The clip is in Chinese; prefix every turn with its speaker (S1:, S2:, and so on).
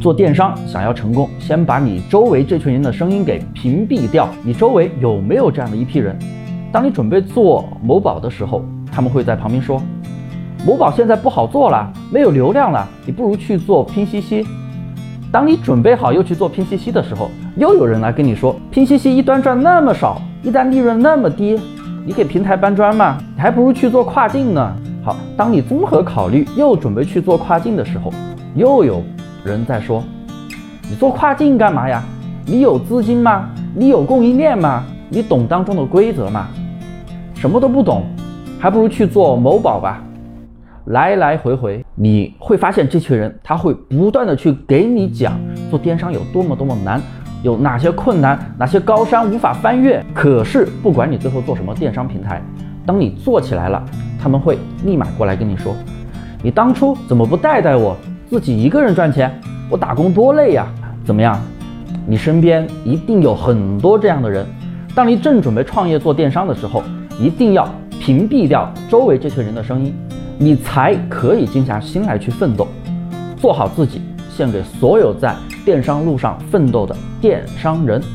S1: 做电商想要成功，先把你周围这群人的声音给屏蔽掉。你周围有没有这样的一批人？当你准备做某宝的时候，他们会在旁边说：“某宝现在不好做了，没有流量了，你不如去做拼夕夕。”当你准备好又去做拼夕夕的时候，又有人来跟你说：“拼夕夕一单赚那么少，一单利润那么低，你给平台搬砖吗？你还不如去做跨境呢。”好，当你综合考虑又准备去做跨境的时候，又有人在说：“你做跨境干嘛呀？你有资金吗？你有供应链吗？你懂当中的规则吗？什么都不懂，还不如去做某宝吧。”来来回回，你会发现这群人他会不断的去给你讲做电商有多么多么难，有哪些困难，哪些高山无法翻越。可是不管你最后做什么电商平台，当你做起来了。他们会立马过来跟你说：“你当初怎么不带带我，自己一个人赚钱？我打工多累呀！怎么样？你身边一定有很多这样的人。当你正准备创业做电商的时候，一定要屏蔽掉周围这群人的声音，你才可以静下心来去奋斗，做好自己，献给所有在电商路上奋斗的电商人。”